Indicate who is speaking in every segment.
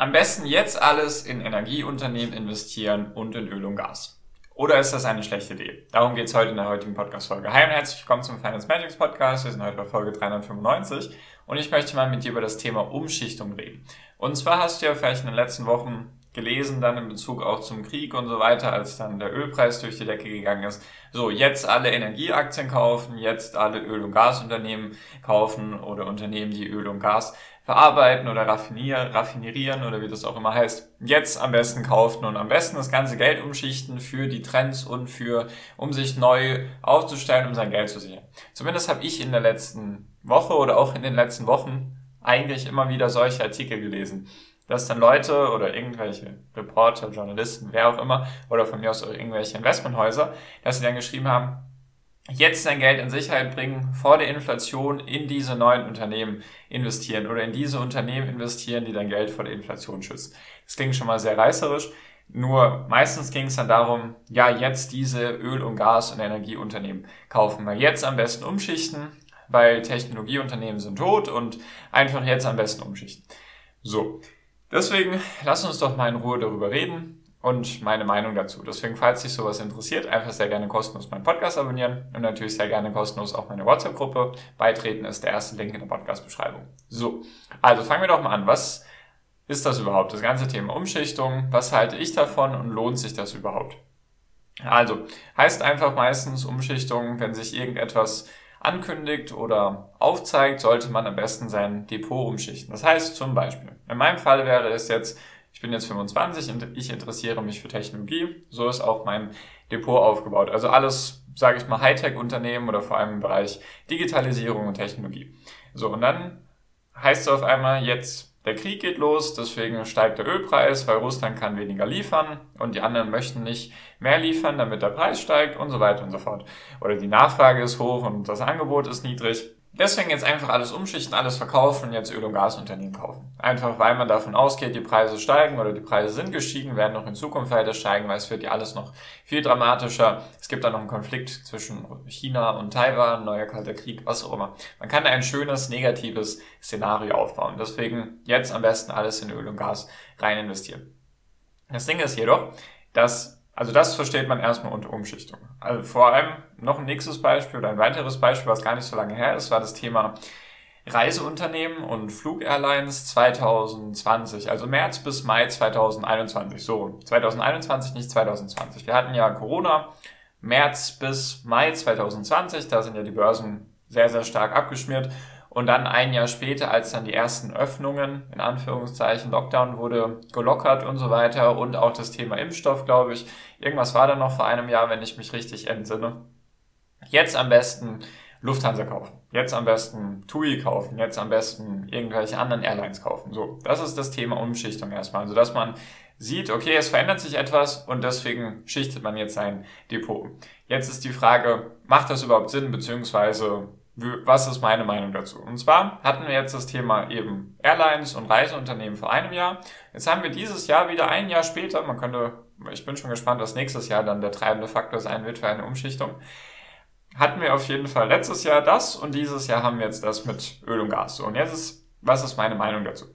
Speaker 1: Am besten jetzt alles in Energieunternehmen investieren und in Öl und Gas. Oder ist das eine schlechte Idee? Darum geht es heute in der heutigen Podcast-Folge. Hi und herzlich willkommen zum Finance Magics Podcast. Wir sind heute bei Folge 395 und ich möchte mal mit dir über das Thema Umschichtung reden. Und zwar hast du ja vielleicht in den letzten Wochen gelesen, dann in Bezug auch zum Krieg und so weiter, als dann der Ölpreis durch die Decke gegangen ist. So, jetzt alle Energieaktien kaufen, jetzt alle Öl- und Gasunternehmen kaufen oder Unternehmen, die Öl und Gas verarbeiten oder raffinieren, raffinerieren oder wie das auch immer heißt, jetzt am besten kaufen und am besten das ganze Geld umschichten für die Trends und für, um sich neu aufzustellen, um sein Geld zu sichern. Zumindest habe ich in der letzten Woche oder auch in den letzten Wochen eigentlich immer wieder solche Artikel gelesen, dass dann Leute oder irgendwelche Reporter, Journalisten, wer auch immer, oder von mir aus auch irgendwelche Investmenthäuser, dass sie dann geschrieben haben, jetzt sein Geld in Sicherheit bringen, vor der Inflation in diese neuen Unternehmen investieren oder in diese Unternehmen investieren, die dein Geld vor der Inflation schützen. Das klingt schon mal sehr reißerisch. Nur meistens ging es dann darum, ja, jetzt diese Öl- und Gas- und Energieunternehmen kaufen wir jetzt am besten umschichten, weil Technologieunternehmen sind tot und einfach jetzt am besten umschichten. So. Deswegen lass uns doch mal in Ruhe darüber reden und meine Meinung dazu. Deswegen, falls dich sowas interessiert, einfach sehr gerne kostenlos meinen Podcast abonnieren und natürlich sehr gerne kostenlos auch meine WhatsApp-Gruppe beitreten, ist der erste Link in der Podcast-Beschreibung. So, also fangen wir doch mal an. Was ist das überhaupt? Das ganze Thema Umschichtung. Was halte ich davon und lohnt sich das überhaupt? Also, heißt einfach meistens Umschichtung, wenn sich irgendetwas ankündigt oder aufzeigt, sollte man am besten sein Depot umschichten. Das heißt zum Beispiel, in meinem Fall wäre es jetzt, ich bin jetzt 25 und ich interessiere mich für Technologie. So ist auch mein Depot aufgebaut. Also alles, sage ich mal, Hightech-Unternehmen oder vor allem im Bereich Digitalisierung und Technologie. So, und dann heißt es auf einmal, jetzt der Krieg geht los, deswegen steigt der Ölpreis, weil Russland kann weniger liefern und die anderen möchten nicht mehr liefern, damit der Preis steigt und so weiter und so fort. Oder die Nachfrage ist hoch und das Angebot ist niedrig. Deswegen jetzt einfach alles umschichten, alles verkaufen und jetzt Öl- und Gasunternehmen kaufen. Einfach weil man davon ausgeht, die Preise steigen oder die Preise sind gestiegen, werden noch in Zukunft weiter steigen, weil es wird ja alles noch viel dramatischer. Es gibt da noch einen Konflikt zwischen China und Taiwan, neuer kalter Krieg, was auch immer. Man kann da ein schönes, negatives Szenario aufbauen. Deswegen jetzt am besten alles in Öl und Gas rein investieren. Das Ding ist jedoch, dass also das versteht man erstmal unter Umschichtung. Also vor allem noch ein nächstes Beispiel oder ein weiteres Beispiel, was gar nicht so lange her ist, war das Thema Reiseunternehmen und Flugairlines 2020, also März bis Mai 2021. So, 2021, nicht 2020. Wir hatten ja Corona, März bis Mai 2020, da sind ja die Börsen sehr, sehr stark abgeschmiert. Und dann ein Jahr später, als dann die ersten Öffnungen, in Anführungszeichen, Lockdown wurde gelockert und so weiter und auch das Thema Impfstoff, glaube ich. Irgendwas war da noch vor einem Jahr, wenn ich mich richtig entsinne. Jetzt am besten Lufthansa kaufen. Jetzt am besten TUI kaufen. Jetzt am besten irgendwelche anderen Airlines kaufen. So, das ist das Thema Umschichtung erstmal. Also, dass man sieht, okay, es verändert sich etwas und deswegen schichtet man jetzt sein Depot. Jetzt ist die Frage, macht das überhaupt Sinn, beziehungsweise was ist meine Meinung dazu? Und zwar hatten wir jetzt das Thema eben Airlines und Reiseunternehmen vor einem Jahr. Jetzt haben wir dieses Jahr wieder ein Jahr später, man könnte, ich bin schon gespannt, was nächstes Jahr dann der treibende Faktor sein wird für eine Umschichtung. Hatten wir auf jeden Fall letztes Jahr das und dieses Jahr haben wir jetzt das mit Öl und Gas. So, und jetzt ist, was ist meine Meinung dazu?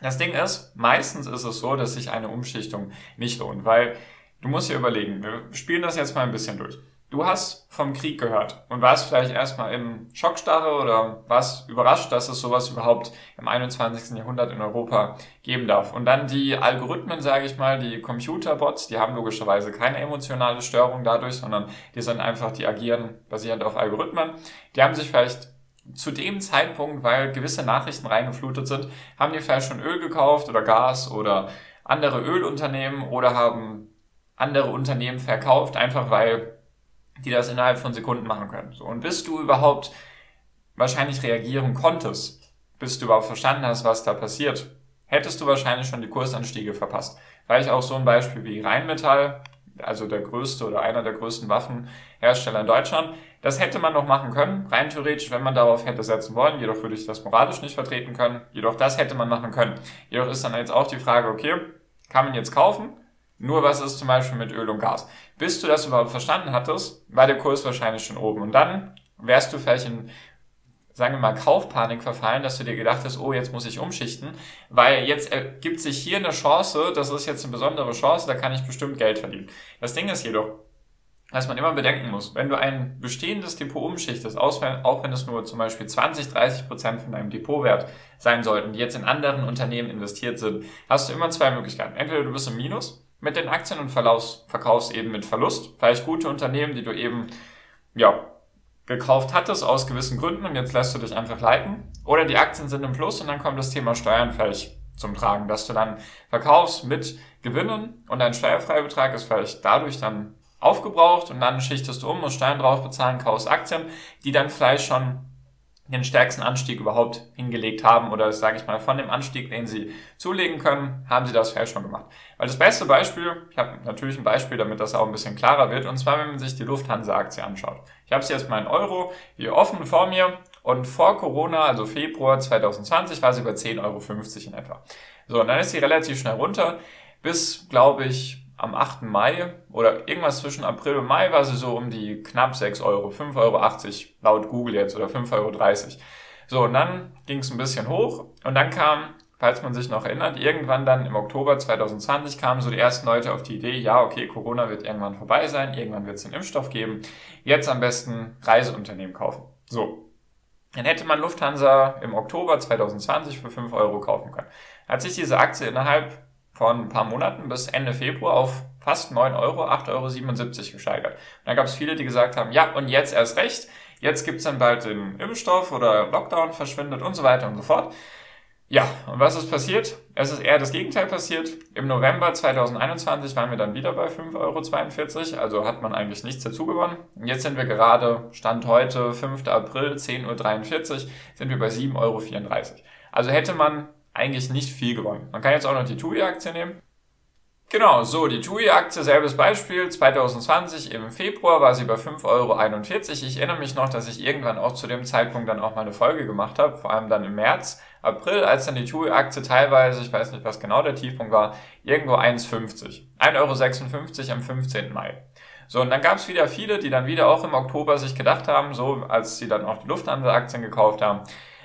Speaker 1: Das Ding ist, meistens ist es so, dass sich eine Umschichtung nicht lohnt, weil du musst dir überlegen, wir spielen das jetzt mal ein bisschen durch. Du hast vom Krieg gehört und warst vielleicht erstmal in Schockstarre oder warst überrascht, dass es sowas überhaupt im 21. Jahrhundert in Europa geben darf. Und dann die Algorithmen, sage ich mal, die Computerbots, die haben logischerweise keine emotionale Störung dadurch, sondern die sind einfach, die agieren basierend auf Algorithmen. Die haben sich vielleicht zu dem Zeitpunkt, weil gewisse Nachrichten reingeflutet sind, haben die vielleicht schon Öl gekauft oder Gas oder andere Ölunternehmen oder haben andere Unternehmen verkauft, einfach weil die das innerhalb von Sekunden machen können. So, und bis du überhaupt wahrscheinlich reagieren konntest, bis du überhaupt verstanden hast, was da passiert, hättest du wahrscheinlich schon die Kursanstiege verpasst. Weil ich auch so ein Beispiel wie Rheinmetall, also der größte oder einer der größten Waffenhersteller in Deutschland, das hätte man noch machen können, rein theoretisch, wenn man darauf hätte setzen wollen. Jedoch würde ich das moralisch nicht vertreten können. Jedoch das hätte man machen können. Jedoch ist dann jetzt auch die Frage, okay, kann man jetzt kaufen? Nur was ist zum Beispiel mit Öl und Gas? Bis du das überhaupt verstanden hattest, war der Kurs wahrscheinlich schon oben. Und dann wärst du vielleicht in sagen wir mal, Kaufpanik verfallen, dass du dir gedacht hast, oh, jetzt muss ich umschichten, weil jetzt ergibt sich hier eine Chance, das ist jetzt eine besondere Chance, da kann ich bestimmt Geld verdienen. Das Ding ist jedoch, was man immer bedenken muss, wenn du ein bestehendes Depot umschichtest, auch wenn es nur zum Beispiel 20, 30 Prozent von deinem Depotwert sein sollten, die jetzt in anderen Unternehmen investiert sind, hast du immer zwei Möglichkeiten. Entweder du bist im Minus mit den Aktien und verkaufst eben mit Verlust, vielleicht gute Unternehmen, die du eben, ja, gekauft hattest aus gewissen Gründen und jetzt lässt du dich einfach leiten. Oder die Aktien sind im Plus und dann kommt das Thema Steuern vielleicht zum Tragen, dass du dann verkaufst mit Gewinnen und dein Steuerfreibetrag ist vielleicht dadurch dann aufgebraucht und dann schichtest du um, musst Steuern drauf bezahlen, kaufst Aktien, die dann vielleicht schon den stärksten Anstieg überhaupt hingelegt haben oder sage ich mal von dem Anstieg, den sie zulegen können, haben sie das vielleicht schon gemacht. Weil das beste Beispiel, ich habe natürlich ein Beispiel, damit das auch ein bisschen klarer wird, und zwar wenn man sich die Lufthansa-Aktie anschaut. Ich habe sie jetzt mal in Euro hier offen vor mir und vor Corona, also Februar 2020, war sie bei 10,50 Euro in etwa. So, und dann ist sie relativ schnell runter bis, glaube ich, am 8. Mai oder irgendwas zwischen April und Mai war sie so um die knapp 6 Euro, 5,80 Euro laut Google jetzt oder 5,30 Euro. So, und dann ging es ein bisschen hoch und dann kam, falls man sich noch erinnert, irgendwann dann im Oktober 2020 kamen so die ersten Leute auf die Idee, ja, okay, Corona wird irgendwann vorbei sein, irgendwann wird es einen Impfstoff geben, jetzt am besten Reiseunternehmen kaufen. So, dann hätte man Lufthansa im Oktober 2020 für 5 Euro kaufen können. Hat sich diese Aktie innerhalb von ein paar Monaten bis Ende Februar auf fast 9 Euro, 8,77 Euro gesteigert. Und da gab es viele, die gesagt haben, ja, und jetzt erst recht, jetzt gibt's dann bald den Impfstoff oder Lockdown verschwindet und so weiter und so fort. Ja, und was ist passiert? Es ist eher das Gegenteil passiert. Im November 2021 waren wir dann wieder bei 5,42 Euro, also hat man eigentlich nichts dazu gewonnen. Und jetzt sind wir gerade, Stand heute, 5. April, 10.43 Uhr, sind wir bei 7,34 Euro. Also hätte man eigentlich nicht viel gewonnen. Man kann jetzt auch noch die TUI-Aktie nehmen. Genau, so, die TUI-Aktie, selbes Beispiel, 2020 im Februar war sie bei 5,41 Euro. Ich erinnere mich noch, dass ich irgendwann auch zu dem Zeitpunkt dann auch mal eine Folge gemacht habe, vor allem dann im März, April, als dann die TUI-Aktie teilweise, ich weiß nicht, was genau der Tiefpunkt war, irgendwo 1,50. 1,56 Euro am 15. Mai. So, und dann gab es wieder viele, die dann wieder auch im Oktober sich gedacht haben, so als sie dann auch die Lufthansa-Aktien gekauft haben,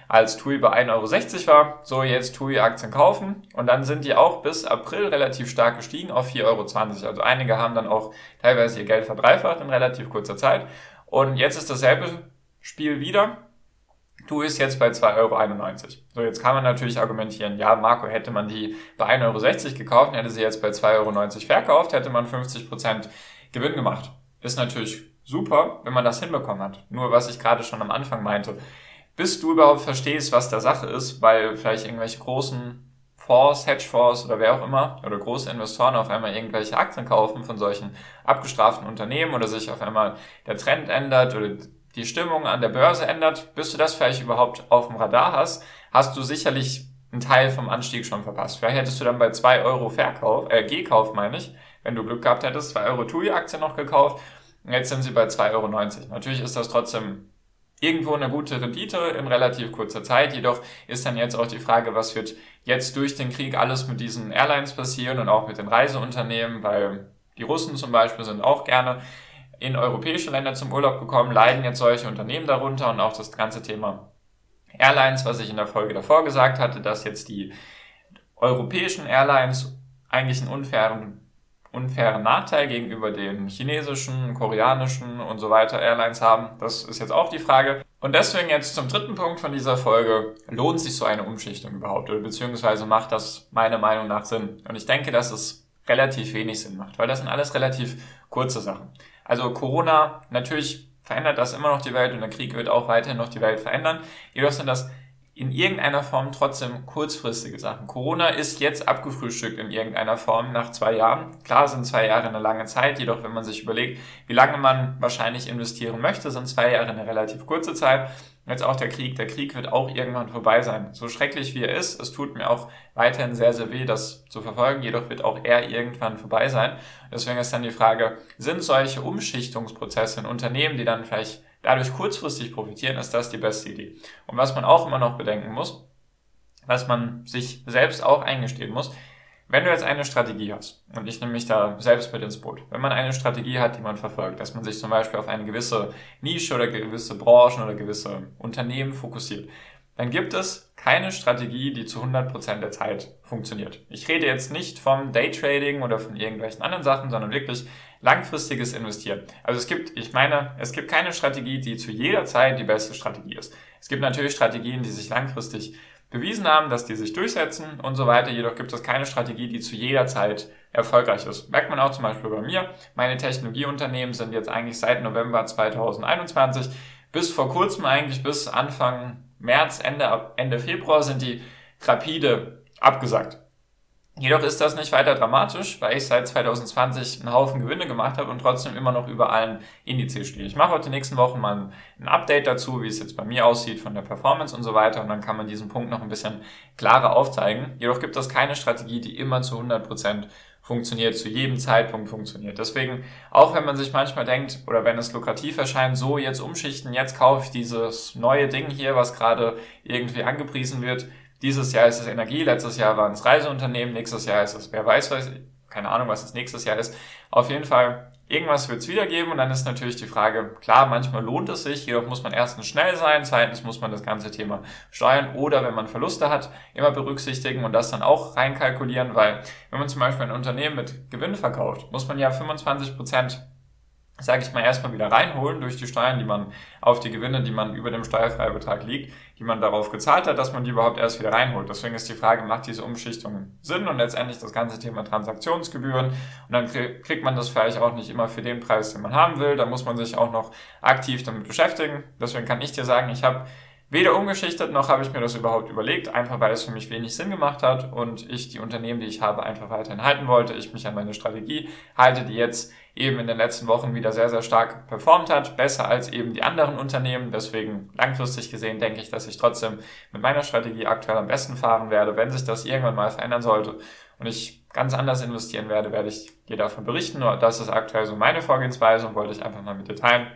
Speaker 1: als TUI bei 1,60 Euro war. So, jetzt TUI-Aktien kaufen. Und dann sind die auch bis April relativ stark gestiegen auf 4,20 Euro. Also einige haben dann auch teilweise ihr Geld verdreifacht in relativ kurzer Zeit. Und jetzt ist dasselbe Spiel wieder. TUI ist jetzt bei 2,91 Euro. So, jetzt kann man natürlich argumentieren, ja, Marco, hätte man die bei 1,60 Euro gekauft, hätte sie jetzt bei 2,90 Euro verkauft, hätte man 50% Gewinn gemacht. Ist natürlich super, wenn man das hinbekommen hat. Nur was ich gerade schon am Anfang meinte, bis du überhaupt verstehst, was der Sache ist, weil vielleicht irgendwelche großen Fonds, Hedgefonds oder wer auch immer oder große Investoren auf einmal irgendwelche Aktien kaufen von solchen abgestraften Unternehmen oder sich auf einmal der Trend ändert oder die Stimmung an der Börse ändert, bis du das vielleicht überhaupt auf dem Radar hast, hast du sicherlich einen Teil vom Anstieg schon verpasst. Vielleicht hättest du dann bei zwei Euro Verkauf, äh, Gekauf meine ich, wenn du Glück gehabt hättest, zwei Euro TUI-Aktie noch gekauft. Und jetzt sind sie bei 2,90 Euro. Natürlich ist das trotzdem irgendwo eine gute Rendite in relativ kurzer Zeit. Jedoch ist dann jetzt auch die Frage, was wird jetzt durch den Krieg alles mit diesen Airlines passieren und auch mit den Reiseunternehmen, weil die Russen zum Beispiel sind auch gerne in europäische Länder zum Urlaub gekommen, leiden jetzt solche Unternehmen darunter und auch das ganze Thema Airlines, was ich in der Folge davor gesagt hatte, dass jetzt die europäischen Airlines eigentlich einen unfairen unfairen Nachteil gegenüber den chinesischen, koreanischen und so weiter Airlines haben? Das ist jetzt auch die Frage. Und deswegen jetzt zum dritten Punkt von dieser Folge. Lohnt sich so eine Umschichtung überhaupt? Oder beziehungsweise macht das meiner Meinung nach Sinn? Und ich denke, dass es relativ wenig Sinn macht, weil das sind alles relativ kurze Sachen. Also Corona, natürlich verändert das immer noch die Welt und der Krieg wird auch weiterhin noch die Welt verändern. Jedoch sind das in irgendeiner Form trotzdem kurzfristige Sachen. Corona ist jetzt abgefrühstückt in irgendeiner Form nach zwei Jahren. Klar sind zwei Jahre eine lange Zeit, jedoch wenn man sich überlegt, wie lange man wahrscheinlich investieren möchte, sind zwei Jahre eine relativ kurze Zeit. Jetzt auch der Krieg. Der Krieg wird auch irgendwann vorbei sein. So schrecklich wie er ist, es tut mir auch weiterhin sehr, sehr weh, das zu verfolgen. Jedoch wird auch er irgendwann vorbei sein. Deswegen ist dann die Frage, sind solche Umschichtungsprozesse in Unternehmen, die dann vielleicht dadurch kurzfristig profitieren, ist das die beste Idee. Und was man auch immer noch bedenken muss, was man sich selbst auch eingestehen muss, wenn du jetzt eine Strategie hast, und ich nehme mich da selbst mit ins Boot, wenn man eine Strategie hat, die man verfolgt, dass man sich zum Beispiel auf eine gewisse Nische oder gewisse Branchen oder gewisse Unternehmen fokussiert, dann gibt es keine Strategie, die zu 100% der Zeit funktioniert. Ich rede jetzt nicht vom Daytrading oder von irgendwelchen anderen Sachen, sondern wirklich langfristiges Investieren. Also es gibt, ich meine, es gibt keine Strategie, die zu jeder Zeit die beste Strategie ist. Es gibt natürlich Strategien, die sich langfristig bewiesen haben, dass die sich durchsetzen und so weiter. Jedoch gibt es keine Strategie, die zu jeder Zeit erfolgreich ist. Merkt man auch zum Beispiel bei mir. Meine Technologieunternehmen sind jetzt eigentlich seit November 2021 bis vor kurzem eigentlich bis Anfang März, Ende, Ende Februar sind die rapide abgesagt. Jedoch ist das nicht weiter dramatisch, weil ich seit 2020 einen Haufen Gewinne gemacht habe und trotzdem immer noch über allen Indizes stehe. Ich mache heute nächsten Wochen mal ein Update dazu, wie es jetzt bei mir aussieht von der Performance und so weiter und dann kann man diesen Punkt noch ein bisschen klarer aufzeigen. Jedoch gibt es keine Strategie, die immer zu 100 Prozent funktioniert, zu jedem Zeitpunkt funktioniert. Deswegen, auch wenn man sich manchmal denkt oder wenn es lukrativ erscheint, so jetzt umschichten, jetzt kaufe ich dieses neue Ding hier, was gerade irgendwie angepriesen wird, dieses Jahr ist es Energie, letztes Jahr waren es Reiseunternehmen, nächstes Jahr ist es, wer weiß, weiß keine Ahnung, was es nächstes Jahr ist. Auf jeden Fall, irgendwas wird es wieder und dann ist natürlich die Frage, klar, manchmal lohnt es sich, jedoch muss man erstens schnell sein, zweitens muss man das ganze Thema steuern oder wenn man Verluste hat, immer berücksichtigen und das dann auch reinkalkulieren, weil wenn man zum Beispiel ein Unternehmen mit Gewinn verkauft, muss man ja 25 Prozent sage ich mal, erstmal wieder reinholen durch die Steuern, die man auf die Gewinne, die man über dem Steuerfreibetrag liegt, die man darauf gezahlt hat, dass man die überhaupt erst wieder reinholt. Deswegen ist die Frage, macht diese Umschichtung Sinn und letztendlich das ganze Thema Transaktionsgebühren und dann kriegt man das vielleicht auch nicht immer für den Preis, den man haben will. Da muss man sich auch noch aktiv damit beschäftigen. Deswegen kann ich dir sagen, ich habe weder umgeschichtet noch habe ich mir das überhaupt überlegt, einfach weil es für mich wenig Sinn gemacht hat und ich die Unternehmen, die ich habe, einfach weiterhin halten wollte. Ich mich an meine Strategie halte, die jetzt eben in den letzten Wochen wieder sehr, sehr stark performt hat, besser als eben die anderen Unternehmen. Deswegen langfristig gesehen denke ich, dass ich trotzdem mit meiner Strategie aktuell am besten fahren werde. Wenn sich das irgendwann mal verändern sollte und ich ganz anders investieren werde, werde ich dir davon berichten. Nur das ist aktuell so meine Vorgehensweise und wollte ich einfach mal mit dir teilen.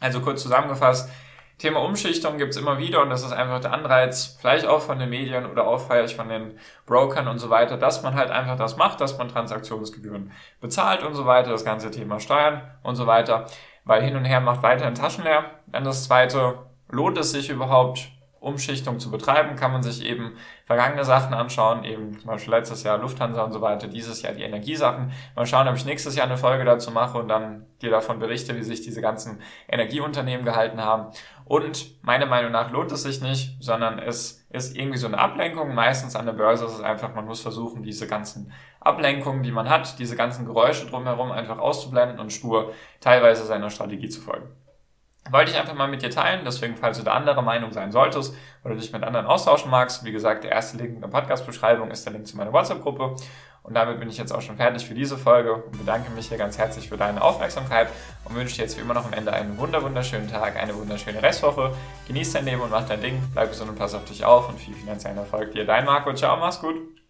Speaker 1: Also kurz zusammengefasst, Thema Umschichtung gibt's immer wieder und das ist einfach der Anreiz, vielleicht auch von den Medien oder auch vielleicht von den Brokern und so weiter, dass man halt einfach das macht, dass man Transaktionsgebühren bezahlt und so weiter, das ganze Thema Steuern und so weiter, weil hin und her macht weiterhin Taschen leer. Dann das zweite, lohnt es sich überhaupt Umschichtung zu betreiben, kann man sich eben vergangene Sachen anschauen, eben zum Beispiel letztes Jahr Lufthansa und so weiter, dieses Jahr die Energiesachen. Mal schauen, ob ich nächstes Jahr eine Folge dazu mache und dann dir davon berichte, wie sich diese ganzen Energieunternehmen gehalten haben. Und meiner Meinung nach lohnt es sich nicht, sondern es ist irgendwie so eine Ablenkung. Meistens an der Börse ist es einfach, man muss versuchen, diese ganzen Ablenkungen, die man hat, diese ganzen Geräusche drumherum einfach auszublenden und stur teilweise seiner Strategie zu folgen. Wollte ich einfach mal mit dir teilen, deswegen, falls du da anderer Meinung sein solltest oder dich mit anderen austauschen magst, wie gesagt, der erste Link in der Podcast-Beschreibung ist der Link zu meiner WhatsApp-Gruppe. Und damit bin ich jetzt auch schon fertig für diese Folge und bedanke mich hier ganz herzlich für deine Aufmerksamkeit und wünsche dir jetzt wie immer noch am Ende einen wunderschönen Tag, eine wunderschöne Restwoche. Genieß dein Leben und mach dein Ding, bleib gesund und pass auf dich auf und viel finanziellen Erfolg dir. Dein Marco, ciao, mach's gut.